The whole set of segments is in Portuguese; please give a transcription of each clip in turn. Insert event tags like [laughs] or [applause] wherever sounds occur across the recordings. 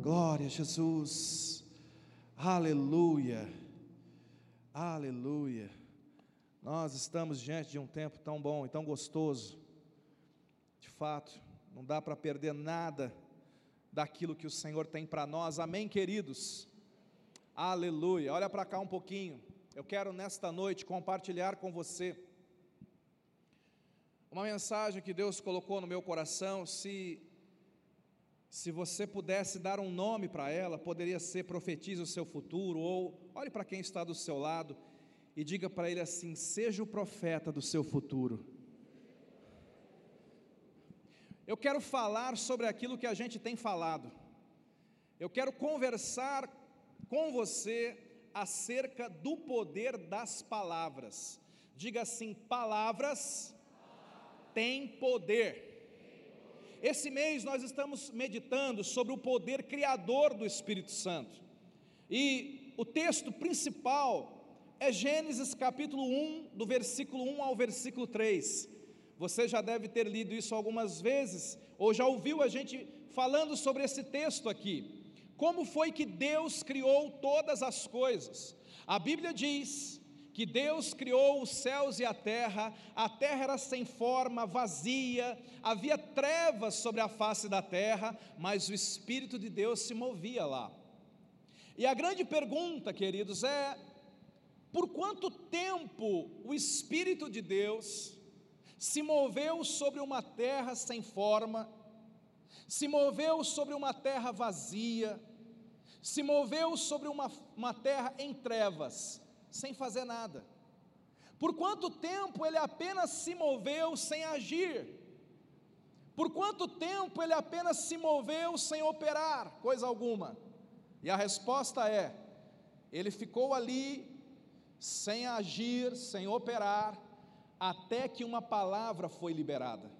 Glória a Jesus. Aleluia. Aleluia. Nós estamos diante de um tempo tão bom e tão gostoso. De fato, não dá para perder nada daquilo que o Senhor tem para nós. Amém, queridos. Aleluia. Olha para cá um pouquinho. Eu quero nesta noite compartilhar com você uma mensagem que Deus colocou no meu coração. Se se você pudesse dar um nome para ela, poderia ser profetize o seu futuro, ou olhe para quem está do seu lado e diga para ele assim: seja o profeta do seu futuro. Eu quero falar sobre aquilo que a gente tem falado, eu quero conversar com você acerca do poder das palavras. Diga assim: palavras têm poder. Esse mês nós estamos meditando sobre o poder criador do Espírito Santo. E o texto principal é Gênesis capítulo 1, do versículo 1 ao versículo 3. Você já deve ter lido isso algumas vezes, ou já ouviu a gente falando sobre esse texto aqui. Como foi que Deus criou todas as coisas? A Bíblia diz que Deus criou os céus e a terra, a terra era sem forma, vazia, havia trevas sobre a face da terra, mas o Espírito de Deus se movia lá. E a grande pergunta, queridos, é: por quanto tempo o Espírito de Deus se moveu sobre uma terra sem forma, se moveu sobre uma terra vazia, se moveu sobre uma, uma terra em trevas? Sem fazer nada? Por quanto tempo ele apenas se moveu sem agir? Por quanto tempo ele apenas se moveu sem operar coisa alguma? E a resposta é: ele ficou ali sem agir, sem operar, até que uma palavra foi liberada.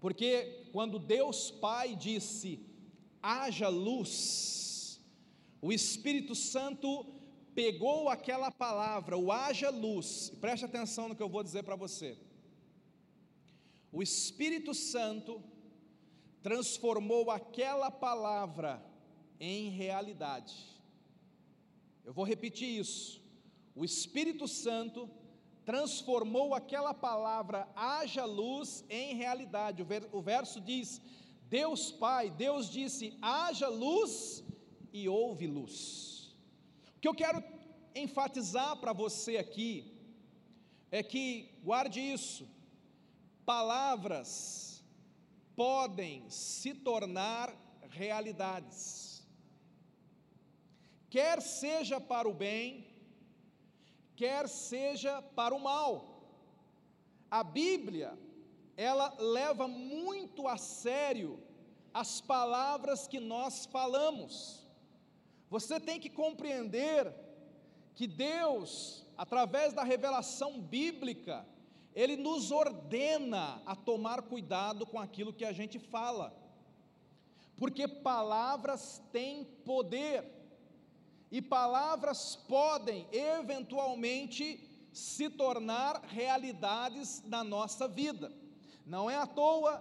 Porque quando Deus Pai disse: haja luz, o Espírito Santo pegou aquela palavra, o haja luz, preste atenção no que eu vou dizer para você. O Espírito Santo transformou aquela palavra em realidade. Eu vou repetir isso. O Espírito Santo transformou aquela palavra haja luz em realidade. O verso diz: Deus Pai, Deus disse: haja luz e houve luz. O que eu quero enfatizar para você aqui é que, guarde isso, palavras podem se tornar realidades, quer seja para o bem, quer seja para o mal. A Bíblia, ela leva muito a sério as palavras que nós falamos. Você tem que compreender que Deus, através da revelação bíblica, Ele nos ordena a tomar cuidado com aquilo que a gente fala, porque palavras têm poder, e palavras podem eventualmente se tornar realidades na nossa vida. Não é à toa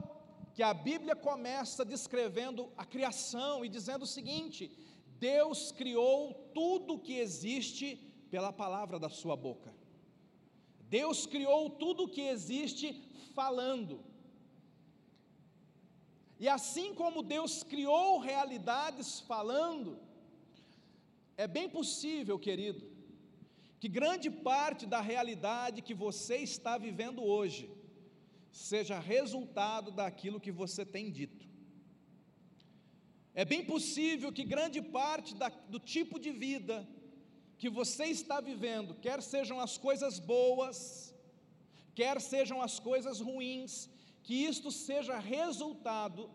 que a Bíblia começa descrevendo a criação e dizendo o seguinte: Deus criou tudo que existe pela palavra da sua boca. Deus criou tudo que existe falando. E assim como Deus criou realidades falando, é bem possível, querido, que grande parte da realidade que você está vivendo hoje seja resultado daquilo que você tem dito. É bem possível que grande parte da, do tipo de vida que você está vivendo, quer sejam as coisas boas, quer sejam as coisas ruins, que isto seja resultado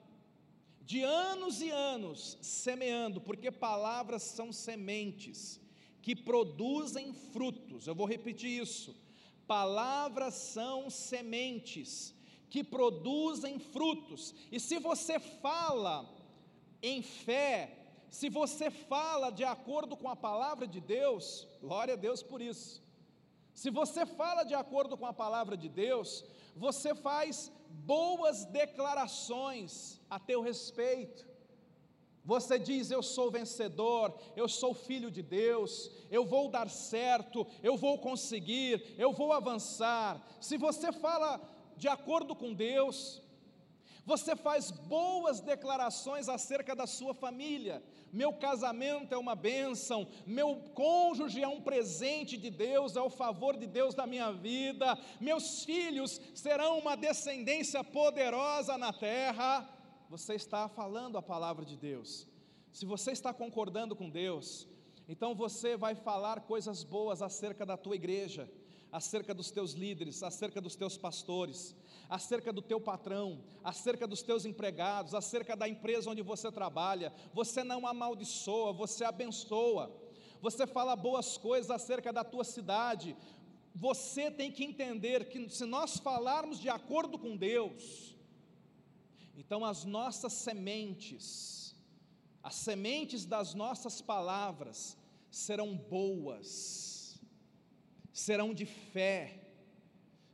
de anos e anos semeando, porque palavras são sementes que produzem frutos. Eu vou repetir isso. Palavras são sementes que produzem frutos. E se você fala em fé, se você fala de acordo com a palavra de Deus, glória a Deus por isso. Se você fala de acordo com a palavra de Deus, você faz boas declarações a teu respeito. Você diz: Eu sou vencedor, eu sou filho de Deus, eu vou dar certo, eu vou conseguir, eu vou avançar. Se você fala de acordo com Deus, você faz boas declarações acerca da sua família. Meu casamento é uma bênção, meu cônjuge é um presente de Deus, é o favor de Deus na minha vida, meus filhos serão uma descendência poderosa na terra você está falando a palavra de Deus. Se você está concordando com Deus, então você vai falar coisas boas acerca da tua igreja, acerca dos teus líderes, acerca dos teus pastores, acerca do teu patrão, acerca dos teus empregados, acerca da empresa onde você trabalha. Você não amaldiçoa, você abençoa. Você fala boas coisas acerca da tua cidade. Você tem que entender que se nós falarmos de acordo com Deus, então, as nossas sementes, as sementes das nossas palavras, serão boas, serão de fé,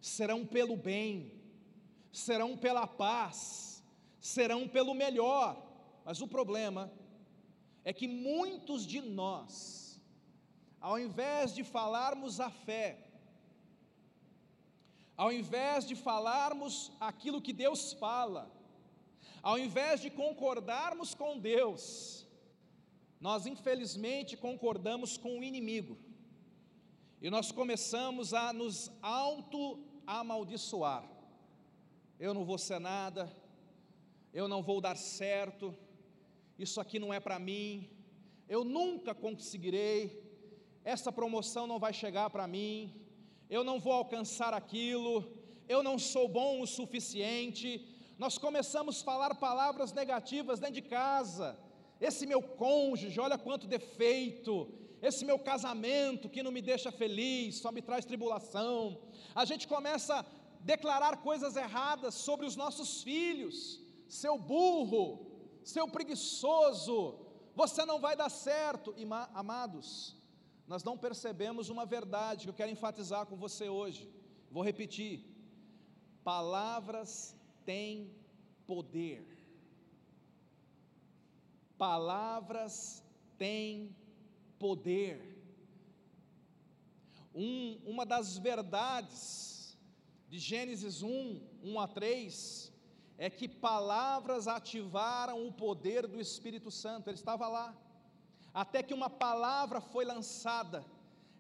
serão pelo bem, serão pela paz, serão pelo melhor. Mas o problema é que muitos de nós, ao invés de falarmos a fé, ao invés de falarmos aquilo que Deus fala, ao invés de concordarmos com Deus, nós infelizmente concordamos com o inimigo. E nós começamos a nos auto-amaldiçoar. Eu não vou ser nada, eu não vou dar certo, isso aqui não é para mim, eu nunca conseguirei, essa promoção não vai chegar para mim, eu não vou alcançar aquilo, eu não sou bom o suficiente, nós começamos a falar palavras negativas dentro de casa. Esse meu cônjuge, olha quanto defeito. Esse meu casamento que não me deixa feliz, só me traz tribulação. A gente começa a declarar coisas erradas sobre os nossos filhos. Seu burro, seu preguiçoso, você não vai dar certo. E, amados, nós não percebemos uma verdade que eu quero enfatizar com você hoje. Vou repetir: palavras tem poder. Palavras têm poder. Um, uma das verdades de Gênesis 1, 1 a 3, é que palavras ativaram o poder do Espírito Santo, ele estava lá, até que uma palavra foi lançada,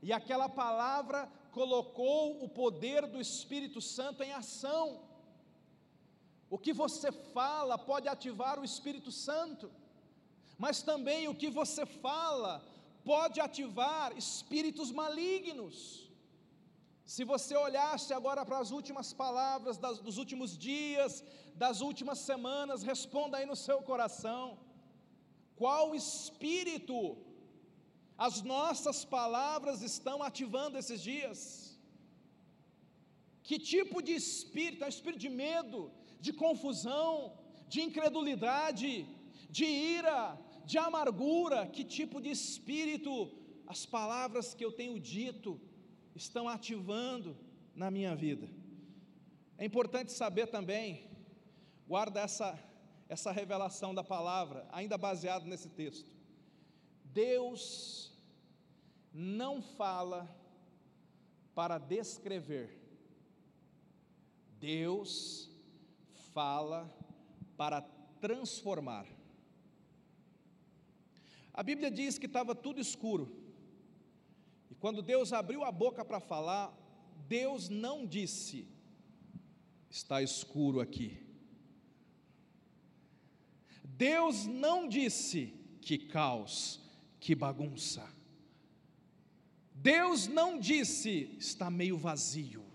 e aquela palavra colocou o poder do Espírito Santo em ação. O que você fala pode ativar o Espírito Santo, mas também o que você fala pode ativar espíritos malignos. Se você olhasse agora para as últimas palavras das, dos últimos dias, das últimas semanas, responda aí no seu coração: qual espírito as nossas palavras estão ativando esses dias? Que tipo de espírito? É um espírito de medo, de confusão, de incredulidade, de ira, de amargura, que tipo de espírito as palavras que eu tenho dito estão ativando na minha vida. É importante saber também, guarda essa, essa revelação da palavra, ainda baseado nesse texto. Deus não fala para descrever, Deus fala para transformar. A Bíblia diz que estava tudo escuro. E quando Deus abriu a boca para falar, Deus não disse: está escuro aqui. Deus não disse: que caos, que bagunça. Deus não disse: está meio vazio.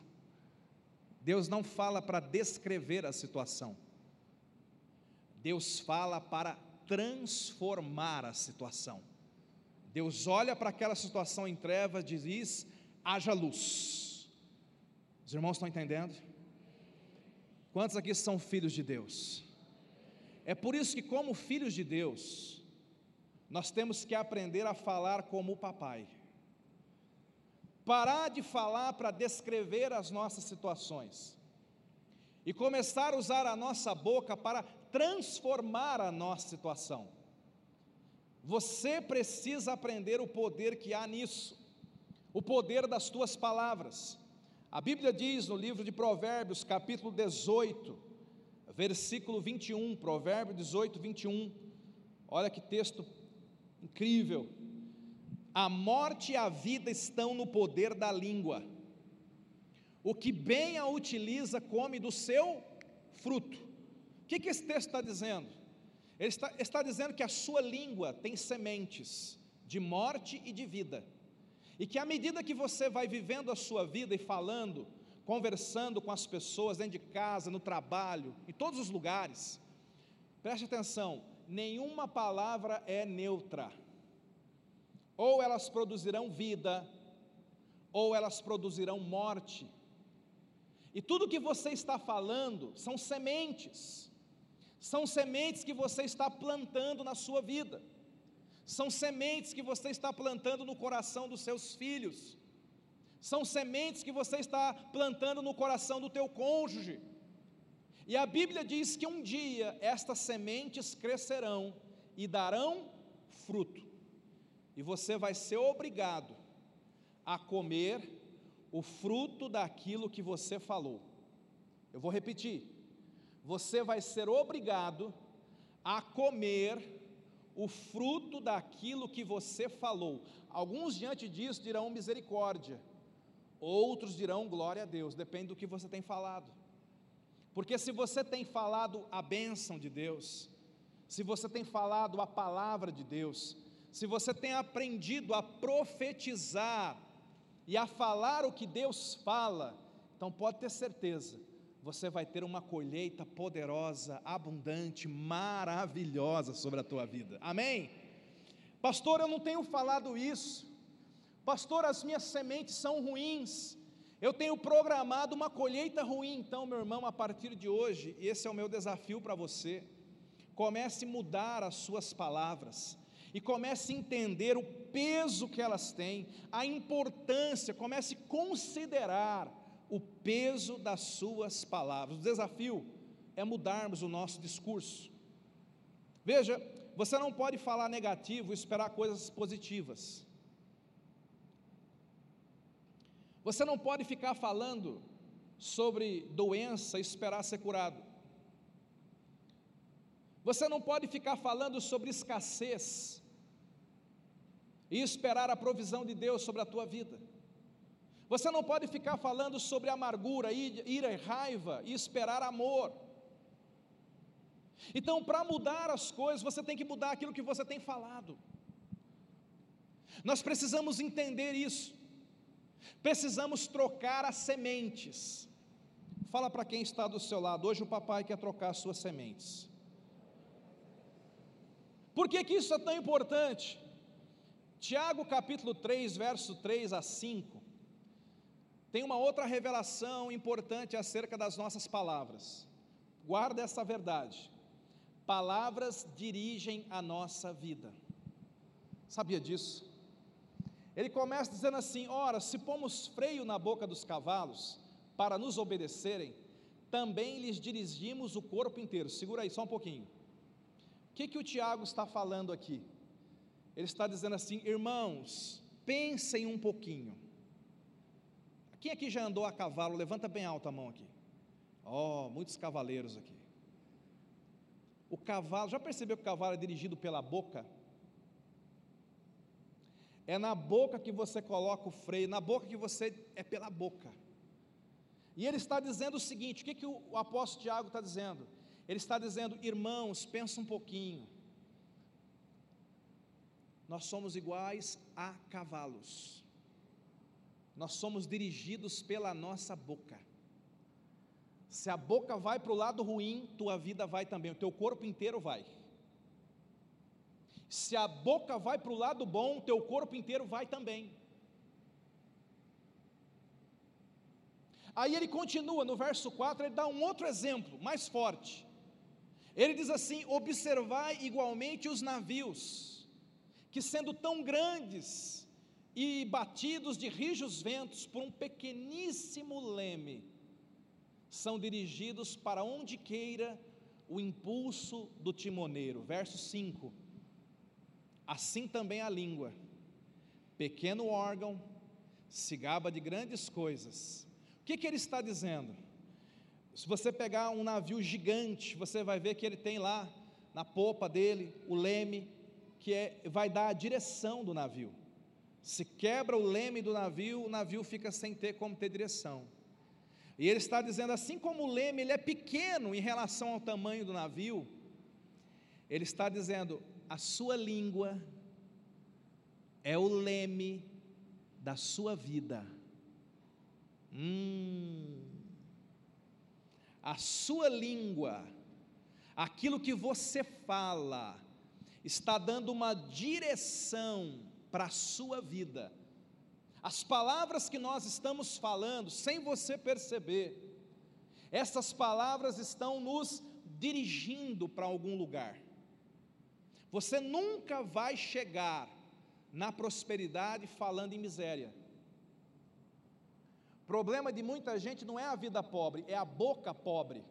Deus não fala para descrever a situação. Deus fala para transformar a situação. Deus olha para aquela situação em trevas e diz: haja luz. Os irmãos estão entendendo? Quantos aqui são filhos de Deus? É por isso que, como filhos de Deus, nós temos que aprender a falar como o papai parar de falar para descrever as nossas situações e começar a usar a nossa boca para transformar a nossa situação. Você precisa aprender o poder que há nisso, o poder das tuas palavras. A Bíblia diz no livro de Provérbios, capítulo 18, versículo 21, Provérbio 18, 21. Olha que texto incrível. A morte e a vida estão no poder da língua. O que bem a utiliza come do seu fruto. Que, que esse texto está dizendo? Ele está, está dizendo que a sua língua tem sementes de morte e de vida. E que à medida que você vai vivendo a sua vida e falando, conversando com as pessoas dentro de casa, no trabalho, em todos os lugares, preste atenção, nenhuma palavra é neutra ou elas produzirão vida, ou elas produzirão morte. E tudo que você está falando são sementes, são sementes que você está plantando na sua vida, são sementes que você está plantando no coração dos seus filhos, são sementes que você está plantando no coração do teu cônjuge. E a Bíblia diz que um dia estas sementes crescerão e darão fruto e você vai ser obrigado a comer o fruto daquilo que você falou. Eu vou repetir. Você vai ser obrigado a comer o fruto daquilo que você falou. Alguns diante disso dirão misericórdia, outros dirão glória a Deus, depende do que você tem falado. Porque se você tem falado a bênção de Deus, se você tem falado a palavra de Deus, se você tem aprendido a profetizar e a falar o que Deus fala, então pode ter certeza, você vai ter uma colheita poderosa, abundante, maravilhosa sobre a tua vida. Amém? Pastor, eu não tenho falado isso. Pastor, as minhas sementes são ruins. Eu tenho programado uma colheita ruim. Então, meu irmão, a partir de hoje, esse é o meu desafio para você. Comece a mudar as suas palavras e comece a entender o peso que elas têm, a importância, comece a considerar o peso das suas palavras. O desafio é mudarmos o nosso discurso. Veja, você não pode falar negativo e esperar coisas positivas. Você não pode ficar falando sobre doença e esperar ser curado. Você não pode ficar falando sobre escassez e esperar a provisão de Deus sobre a tua vida. Você não pode ficar falando sobre amargura, ira e raiva e esperar amor. Então, para mudar as coisas, você tem que mudar aquilo que você tem falado. Nós precisamos entender isso. Precisamos trocar as sementes. Fala para quem está do seu lado. Hoje o papai quer trocar as suas sementes. Por que, que isso é tão importante? Tiago capítulo 3, verso 3 a 5, tem uma outra revelação importante acerca das nossas palavras. Guarda essa verdade. Palavras dirigem a nossa vida. Sabia disso? Ele começa dizendo assim: Ora, se pomos freio na boca dos cavalos para nos obedecerem, também lhes dirigimos o corpo inteiro. Segura aí só um pouquinho. O que, que o Tiago está falando aqui? Ele está dizendo assim: irmãos, pensem um pouquinho. Quem aqui já andou a cavalo? Levanta bem alta a mão aqui. Ó, oh, muitos cavaleiros aqui. O cavalo, já percebeu que o cavalo é dirigido pela boca? É na boca que você coloca o freio, na boca que você é pela boca. E ele está dizendo o seguinte: o que, que o apóstolo Tiago está dizendo? Ele está dizendo, irmãos, pensa um pouquinho nós somos iguais a cavalos. Nós somos dirigidos pela nossa boca. Se a boca vai para o lado ruim, tua vida vai também, o teu corpo inteiro vai. Se a boca vai para o lado bom, teu corpo inteiro vai também. Aí ele continua no verso 4, ele dá um outro exemplo, mais forte. Ele diz assim: Observai igualmente os navios que, sendo tão grandes e batidos de rijos ventos por um pequeníssimo leme, são dirigidos para onde queira o impulso do timoneiro. Verso 5. assim também a língua, pequeno órgão, se gaba de grandes coisas. O que, que ele está dizendo? Se você pegar um navio gigante, você vai ver que ele tem lá na popa dele o leme, que é, vai dar a direção do navio. Se quebra o leme do navio, o navio fica sem ter como ter direção. E ele está dizendo, assim como o leme ele é pequeno em relação ao tamanho do navio, ele está dizendo, a sua língua é o leme da sua vida. Hum, a sua língua, aquilo que você fala, está dando uma direção para a sua vida. As palavras que nós estamos falando, sem você perceber, essas palavras estão nos dirigindo para algum lugar. Você nunca vai chegar na prosperidade falando em miséria. O problema de muita gente não é a vida pobre, é a boca pobre.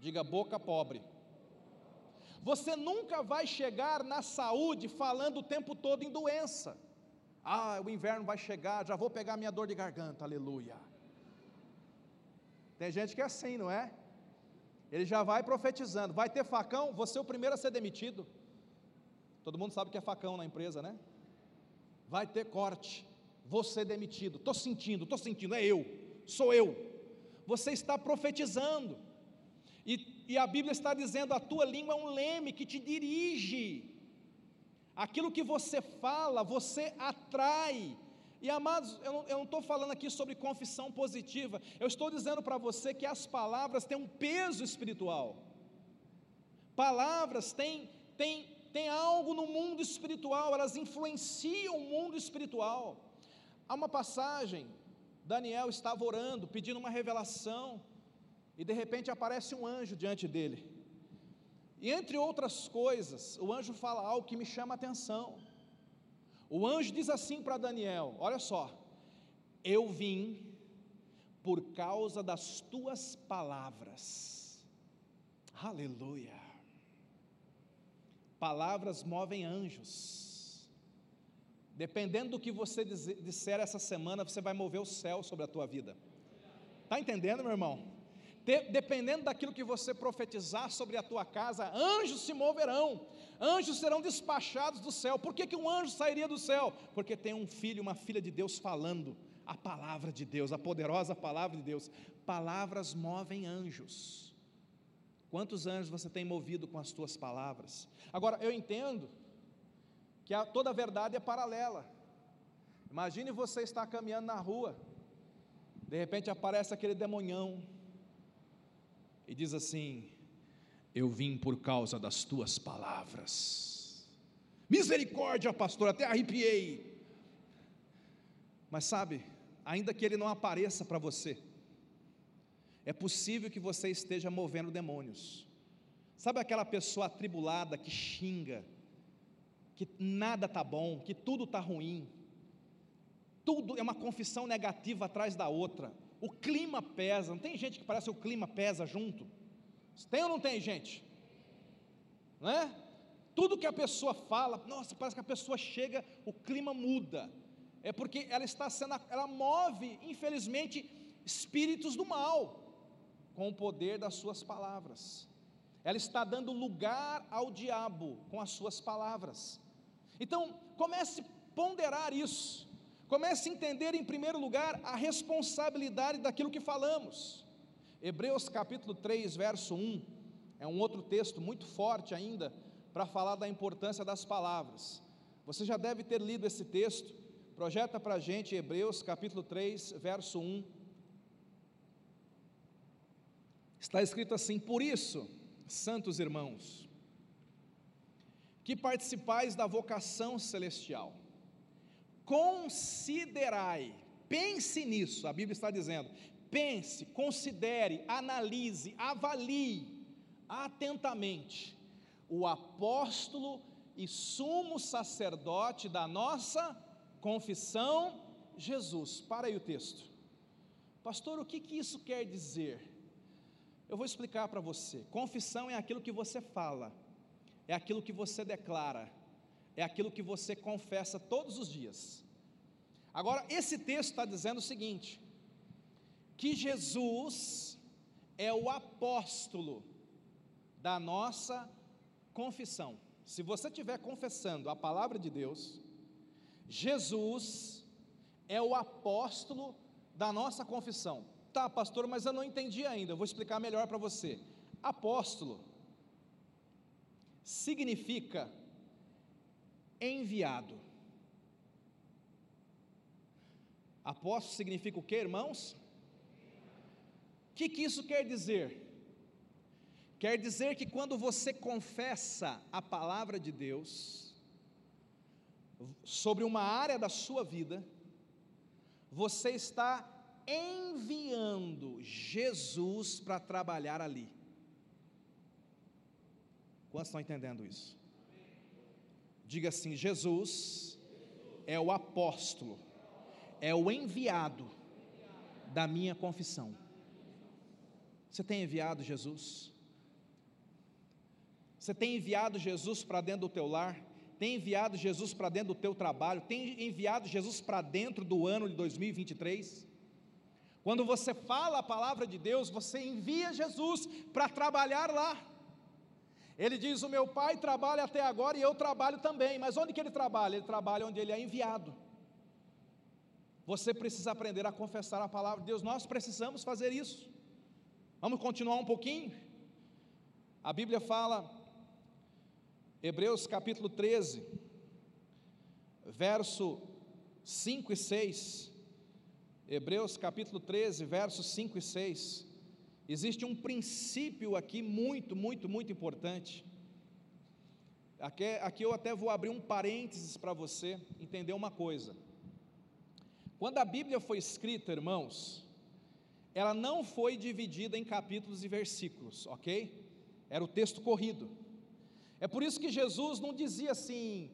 Diga boca pobre. Você nunca vai chegar na saúde falando o tempo todo em doença. Ah, o inverno vai chegar, já vou pegar minha dor de garganta, aleluia. Tem gente que é assim, não é? Ele já vai profetizando, vai ter facão, você é o primeiro a ser demitido. Todo mundo sabe que é facão na empresa, né? Vai ter corte, ser demitido, estou sentindo, estou sentindo, é eu, sou eu. Você está profetizando. E, e a Bíblia está dizendo: a tua língua é um leme que te dirige. Aquilo que você fala, você atrai. E amados, eu não estou falando aqui sobre confissão positiva, eu estou dizendo para você que as palavras têm um peso espiritual. Palavras têm, têm, têm algo no mundo espiritual, elas influenciam o mundo espiritual. Há uma passagem, Daniel estava orando, pedindo uma revelação, e de repente aparece um anjo diante dele. E entre outras coisas, o anjo fala algo que me chama a atenção. O anjo diz assim para Daniel: Olha só, eu vim por causa das tuas palavras. Aleluia. Palavras movem anjos. Dependendo do que você disser essa semana, você vai mover o céu sobre a tua vida. Está entendendo, meu irmão? De, dependendo daquilo que você profetizar sobre a tua casa, anjos se moverão, anjos serão despachados do céu. Por que, que um anjo sairia do céu? Porque tem um filho, uma filha de Deus falando a palavra de Deus, a poderosa palavra de Deus. Palavras movem anjos. Quantos anjos você tem movido com as tuas palavras? Agora, eu entendo que a, toda a verdade é paralela. Imagine você estar caminhando na rua, de repente aparece aquele demonhão, e diz assim: Eu vim por causa das tuas palavras. Misericórdia, pastor, até arrepiei. Mas sabe, ainda que ele não apareça para você, é possível que você esteja movendo demônios. Sabe aquela pessoa atribulada que xinga, que nada está bom, que tudo está ruim, tudo é uma confissão negativa atrás da outra, o clima pesa, não tem gente que parece que o clima pesa junto? Tem ou não tem gente? Não é? Tudo que a pessoa fala, nossa, parece que a pessoa chega, o clima muda. É porque ela está sendo, ela move, infelizmente, espíritos do mal com o poder das suas palavras. Ela está dando lugar ao diabo com as suas palavras. Então, comece a ponderar isso. Comece a entender, em primeiro lugar, a responsabilidade daquilo que falamos. Hebreus capítulo 3, verso 1, é um outro texto muito forte ainda para falar da importância das palavras. Você já deve ter lido esse texto, projeta para a gente Hebreus capítulo 3, verso 1. Está escrito assim: Por isso, santos irmãos, que participais da vocação celestial, considerai, pense nisso, a Bíblia está dizendo, pense, considere, analise, avalie atentamente o apóstolo e sumo sacerdote da nossa confissão, Jesus. Para aí o texto. Pastor, o que, que isso quer dizer? Eu vou explicar para você. Confissão é aquilo que você fala, é aquilo que você declara, é aquilo que você confessa todos os dias. Agora, esse texto está dizendo o seguinte: que Jesus é o apóstolo da nossa confissão. Se você estiver confessando a palavra de Deus, Jesus é o apóstolo da nossa confissão. Tá, pastor, mas eu não entendi ainda, eu vou explicar melhor para você. Apóstolo significa enviado. Apóstolo significa o que, irmãos? O que, que isso quer dizer? Quer dizer que quando você confessa a palavra de Deus sobre uma área da sua vida, você está enviando Jesus para trabalhar ali. Quantos estão entendendo isso? Diga assim: Jesus é o apóstolo, é o enviado da minha confissão. Você tem enviado Jesus? Você tem enviado Jesus para dentro do teu lar? Tem enviado Jesus para dentro do teu trabalho? Tem enviado Jesus para dentro do ano de 2023? Quando você fala a palavra de Deus, você envia Jesus para trabalhar lá. Ele diz: O meu pai trabalha até agora e eu trabalho também. Mas onde que ele trabalha? Ele trabalha onde ele é enviado. Você precisa aprender a confessar a palavra de Deus. Nós precisamos fazer isso. Vamos continuar um pouquinho? A Bíblia fala Hebreus capítulo 13, verso 5 e 6. Hebreus capítulo 13, versos 5 e 6. Existe um princípio aqui muito, muito, muito importante. Aqui, aqui eu até vou abrir um parênteses para você entender uma coisa. Quando a Bíblia foi escrita, irmãos, ela não foi dividida em capítulos e versículos, ok? Era o texto corrido. É por isso que Jesus não dizia assim,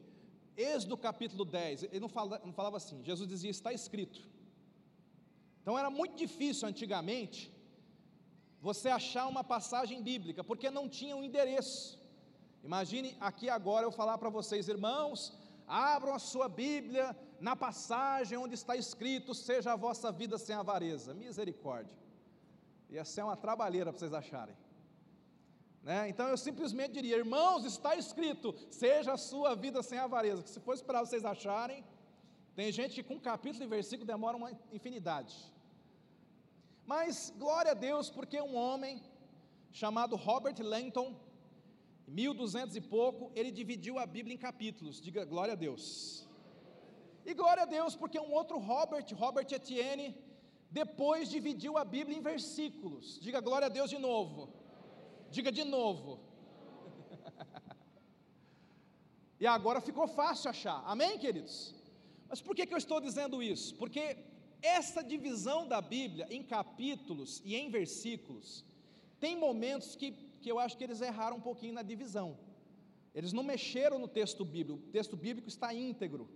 Êxodo capítulo 10, ele não, não falava assim, Jesus dizia, está escrito. Então era muito difícil antigamente você achar uma passagem bíblica, porque não tinha um endereço. Imagine aqui agora eu falar para vocês, irmãos, abram a sua Bíblia na passagem onde está escrito: seja a vossa vida sem avareza. Misericórdia. Ia ser uma trabalheira para vocês acharem. Né? Então eu simplesmente diria, irmãos, está escrito, seja a sua vida sem avareza. Que se for esperar vocês acharem, tem gente que com capítulo e versículo demora uma infinidade. Mas glória a Deus, porque um homem chamado Robert Langton, 1200 e pouco, ele dividiu a Bíblia em capítulos. Diga glória a Deus. E glória a Deus, porque um outro Robert, Robert Etienne, depois dividiu a Bíblia em versículos. Diga glória a Deus de novo. Diga de novo. [laughs] e agora ficou fácil achar. Amém, queridos? Mas por que, que eu estou dizendo isso? Porque essa divisão da Bíblia em capítulos e em versículos, tem momentos que, que eu acho que eles erraram um pouquinho na divisão. Eles não mexeram no texto bíblico, o texto bíblico está íntegro,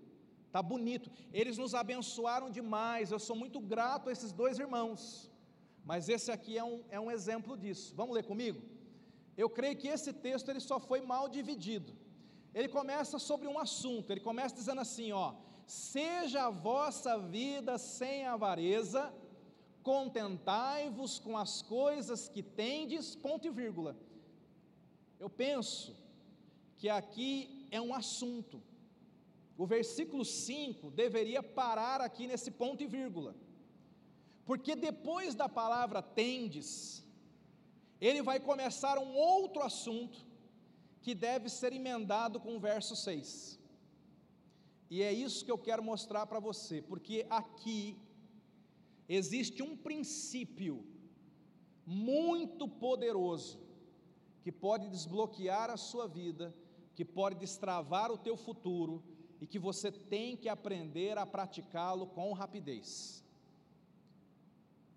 está bonito. Eles nos abençoaram demais, eu sou muito grato a esses dois irmãos. Mas esse aqui é um, é um exemplo disso. Vamos ler comigo? Eu creio que esse texto ele só foi mal dividido. Ele começa sobre um assunto, ele começa dizendo assim, ó: "Seja a vossa vida sem avareza, contentai-vos com as coisas que tendes", ponto e vírgula. Eu penso que aqui é um assunto. O versículo 5 deveria parar aqui nesse ponto e vírgula. Porque depois da palavra tendes, ele vai começar um outro assunto que deve ser emendado com o verso 6. E é isso que eu quero mostrar para você, porque aqui existe um princípio muito poderoso que pode desbloquear a sua vida, que pode destravar o teu futuro e que você tem que aprender a praticá-lo com rapidez.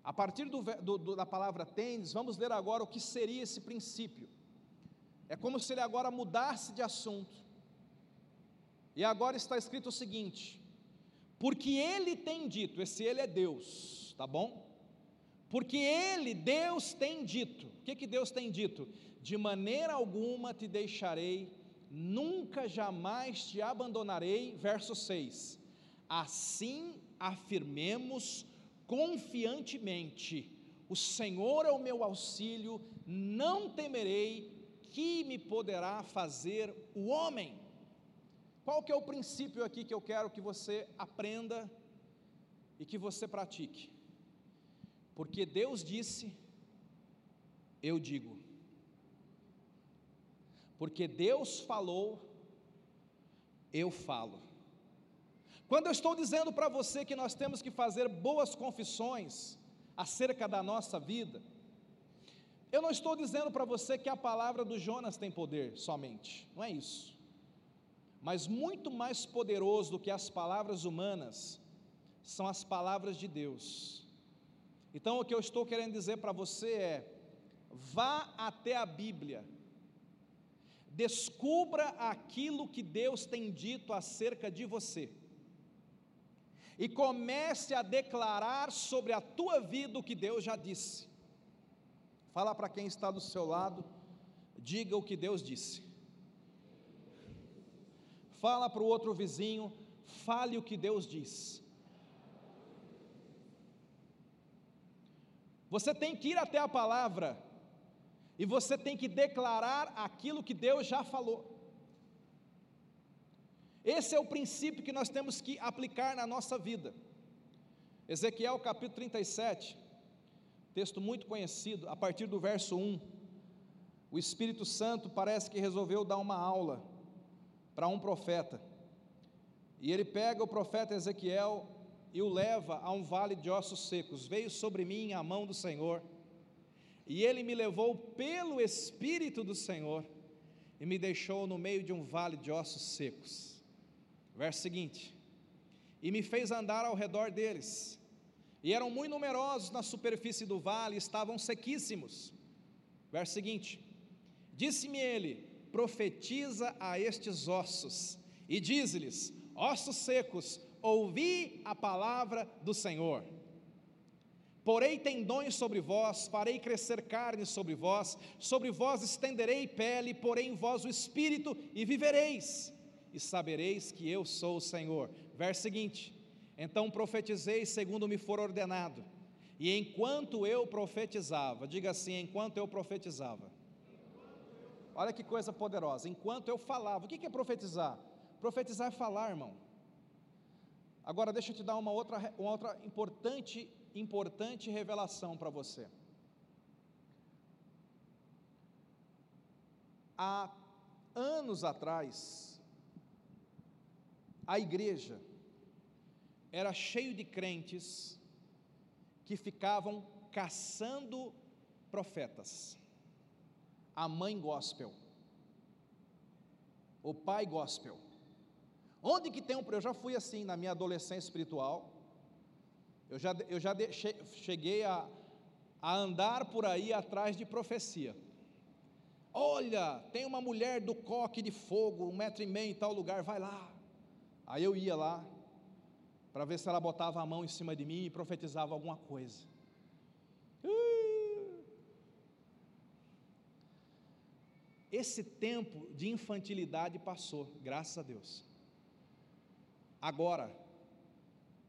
A partir do, do, da palavra tênis, vamos ler agora o que seria esse princípio. É como se ele agora mudasse de assunto. E agora está escrito o seguinte: porque ele tem dito, esse ele é Deus, tá bom? Porque ele, Deus, tem dito, o que, que Deus tem dito? De maneira alguma te deixarei, nunca jamais te abandonarei. Verso 6. Assim afirmemos confiantemente: o Senhor é o meu auxílio, não temerei que me poderá fazer o homem. Qual que é o princípio aqui que eu quero que você aprenda e que você pratique? Porque Deus disse, eu digo. Porque Deus falou, eu falo. Quando eu estou dizendo para você que nós temos que fazer boas confissões acerca da nossa vida, eu não estou dizendo para você que a palavra do Jonas tem poder somente, não é isso. Mas muito mais poderoso do que as palavras humanas são as palavras de Deus. Então o que eu estou querendo dizer para você é: vá até a Bíblia, descubra aquilo que Deus tem dito acerca de você, e comece a declarar sobre a tua vida o que Deus já disse. Fala para quem está do seu lado, diga o que Deus disse. Fala para o outro vizinho, fale o que Deus diz. Você tem que ir até a palavra e você tem que declarar aquilo que Deus já falou. Esse é o princípio que nós temos que aplicar na nossa vida. Ezequiel capítulo 37, texto muito conhecido, a partir do verso 1. O Espírito Santo parece que resolveu dar uma aula para um profeta. E ele pega o profeta Ezequiel e o leva a um vale de ossos secos. Veio sobre mim a mão do Senhor, e ele me levou pelo Espírito do Senhor e me deixou no meio de um vale de ossos secos. Verso seguinte: E me fez andar ao redor deles e eram muito numerosos na superfície do vale, estavam sequíssimos. Verso seguinte: Disse-me ele: Profetiza a estes ossos, e diz-lhes: Ossos secos, ouvi a palavra do Senhor. Porei tendões sobre vós, farei crescer carne sobre vós, sobre vós estenderei pele, porei em vós o espírito, e vivereis, e sabereis que eu sou o Senhor. Verso seguinte: então profetizei segundo me for ordenado. E enquanto eu profetizava, diga assim: enquanto eu profetizava. Olha que coisa poderosa. Enquanto eu falava, o que é profetizar? Profetizar é falar, irmão. Agora deixa eu te dar uma outra, uma outra importante, importante revelação para você. Há anos atrás, a igreja era cheio de crentes que ficavam caçando profetas. A mãe gospel, o pai gospel. Onde que tem um. Eu já fui assim na minha adolescência espiritual. Eu já, eu já de, cheguei a, a andar por aí atrás de profecia. Olha, tem uma mulher do coque de fogo, um metro e meio em tal lugar, vai lá. Aí eu ia lá, para ver se ela botava a mão em cima de mim e profetizava alguma coisa. Uh! Esse tempo de infantilidade passou, graças a Deus. Agora,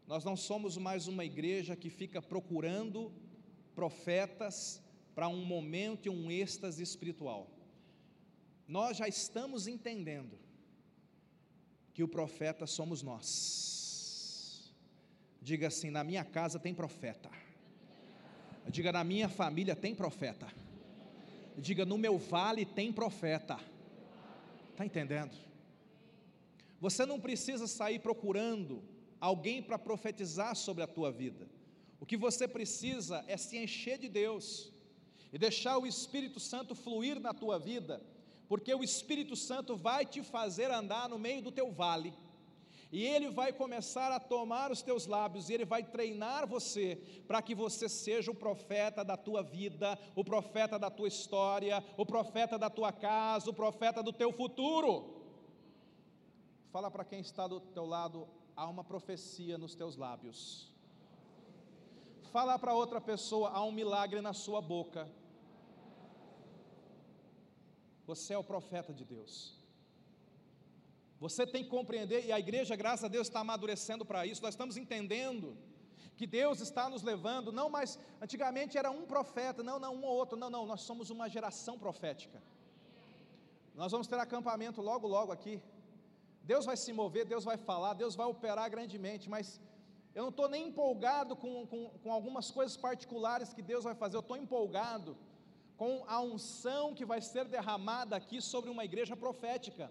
nós não somos mais uma igreja que fica procurando profetas para um momento e um êxtase espiritual. Nós já estamos entendendo que o profeta somos nós. Diga assim: na minha casa tem profeta. Diga: na minha família tem profeta. Diga: no meu vale tem profeta. Está entendendo? Você não precisa sair procurando alguém para profetizar sobre a tua vida. O que você precisa é se encher de Deus e deixar o Espírito Santo fluir na tua vida, porque o Espírito Santo vai te fazer andar no meio do teu vale e ele vai começar a tomar os teus lábios, e ele vai treinar você para que você seja o profeta da tua vida, o profeta da tua história, o profeta da tua casa, o profeta do teu futuro. Fala para quem está do teu lado, há uma profecia nos teus lábios. Fala para outra pessoa, há um milagre na sua boca. Você é o profeta de Deus. Você tem que compreender, e a igreja, graças a Deus, está amadurecendo para isso, nós estamos entendendo que Deus está nos levando, não mais, antigamente era um profeta, não, não, um ou outro, não, não, nós somos uma geração profética. Nós vamos ter acampamento logo, logo aqui. Deus vai se mover, Deus vai falar, Deus vai operar grandemente, mas eu não estou nem empolgado com, com, com algumas coisas particulares que Deus vai fazer, eu estou empolgado com a unção que vai ser derramada aqui sobre uma igreja profética.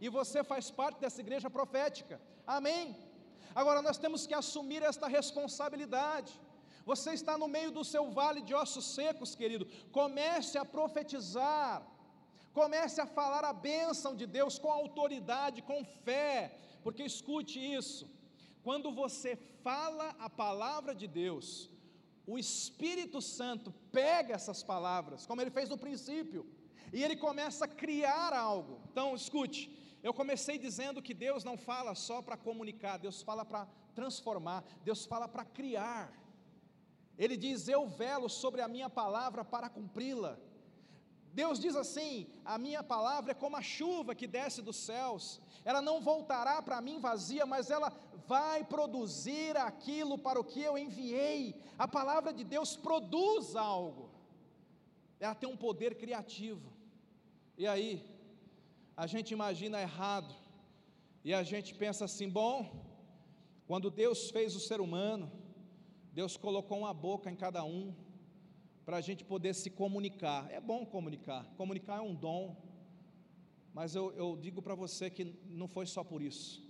E você faz parte dessa igreja profética. Amém? Agora nós temos que assumir esta responsabilidade. Você está no meio do seu vale de ossos secos, querido. Comece a profetizar. Comece a falar a bênção de Deus com autoridade, com fé. Porque escute isso. Quando você fala a palavra de Deus, o Espírito Santo pega essas palavras, como ele fez no princípio, e ele começa a criar algo. Então, escute, eu comecei dizendo que Deus não fala só para comunicar, Deus fala para transformar, Deus fala para criar. Ele diz: Eu velo sobre a minha palavra para cumpri-la. Deus diz assim: A minha palavra é como a chuva que desce dos céus, ela não voltará para mim vazia, mas ela vai produzir aquilo para o que eu enviei. A palavra de Deus produz algo, ela tem um poder criativo. E aí, a gente imagina errado, e a gente pensa assim: bom, quando Deus fez o ser humano, Deus colocou uma boca em cada um, para a gente poder se comunicar. É bom comunicar, comunicar é um dom, mas eu, eu digo para você que não foi só por isso.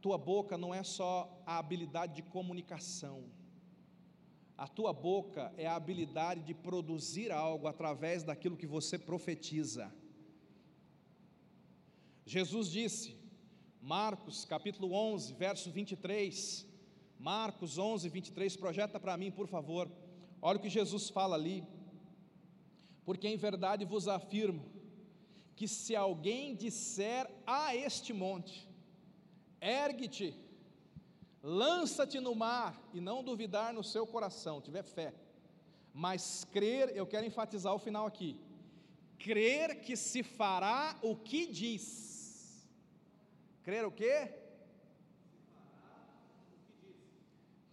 Tua boca não é só a habilidade de comunicação, a tua boca é a habilidade de produzir algo através daquilo que você profetiza. Jesus disse, Marcos capítulo 11, verso 23, Marcos 11, 23, projeta para mim, por favor, olha o que Jesus fala ali, porque em verdade vos afirmo, que se alguém disser a este monte, ergue-te, lança-te no mar e não duvidar no seu coração, tiver fé. Mas crer, eu quero enfatizar o final aqui. Crer que se fará o que diz. Crer o quê?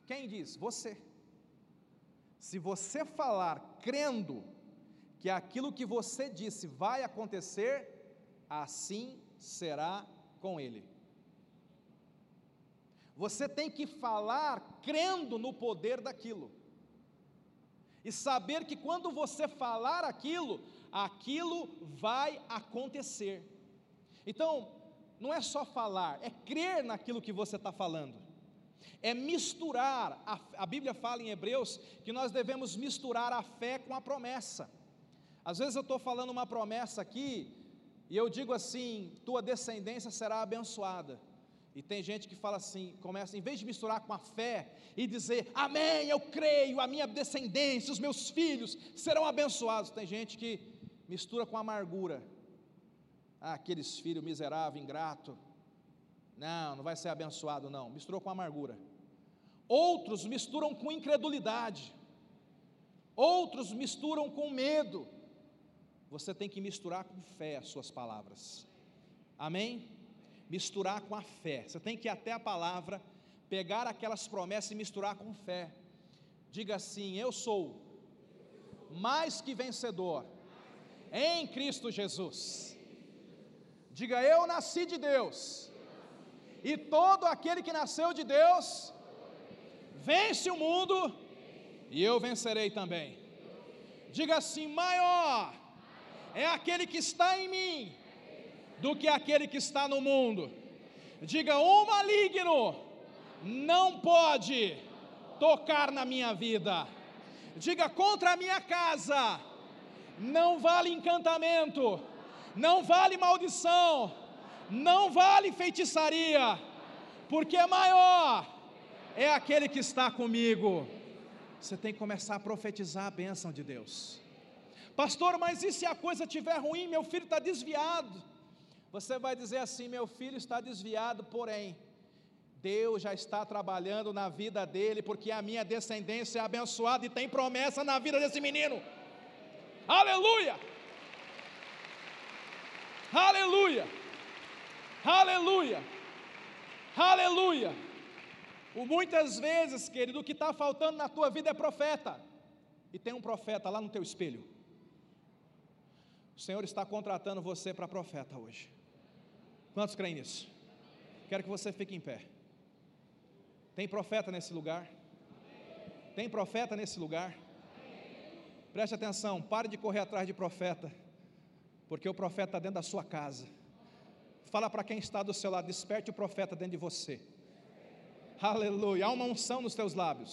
Quem diz? Você. Se você falar crendo que aquilo que você disse vai acontecer, assim será com ele. Você tem que falar crendo no poder daquilo. E saber que quando você falar aquilo, aquilo vai acontecer. Então, não é só falar, é crer naquilo que você está falando. É misturar, a, a Bíblia fala em Hebreus que nós devemos misturar a fé com a promessa. Às vezes eu estou falando uma promessa aqui, e eu digo assim: tua descendência será abençoada. E tem gente que fala assim, começa, em vez de misturar com a fé e dizer, amém, eu creio, a minha descendência, os meus filhos serão abençoados. Tem gente que mistura com amargura. Ah, aqueles filhos miserável, ingrato. Não, não vai ser abençoado, não. Misturou com amargura. Outros misturam com incredulidade. Outros misturam com medo. Você tem que misturar com fé as suas palavras. Amém? misturar com a fé. Você tem que ir até a palavra, pegar aquelas promessas e misturar com fé. Diga assim: Eu sou mais que vencedor em Cristo Jesus. Diga: Eu nasci de Deus, e todo aquele que nasceu de Deus vence o mundo, e eu vencerei também. Diga assim: Maior é aquele que está em mim do que aquele que está no mundo. Diga: o maligno não pode tocar na minha vida. Diga: contra a minha casa não vale encantamento, não vale maldição, não vale feitiçaria, porque maior é aquele que está comigo. Você tem que começar a profetizar a bênção de Deus. Pastor, mas e se a coisa estiver ruim? Meu filho está desviado. Você vai dizer assim: meu filho está desviado, porém, Deus já está trabalhando na vida dele, porque a minha descendência é abençoada e tem promessa na vida desse menino. Aleluia! Aleluia! Aleluia! Aleluia! Muitas vezes, querido, o que está faltando na tua vida é profeta. E tem um profeta lá no teu espelho. O Senhor está contratando você para profeta hoje. Quantos creem nisso? Quero que você fique em pé. Tem profeta nesse lugar? Tem profeta nesse lugar? Preste atenção, pare de correr atrás de profeta, porque o profeta está dentro da sua casa. Fala para quem está do seu lado, desperte o profeta dentro de você. Aleluia. Há uma unção nos teus lábios.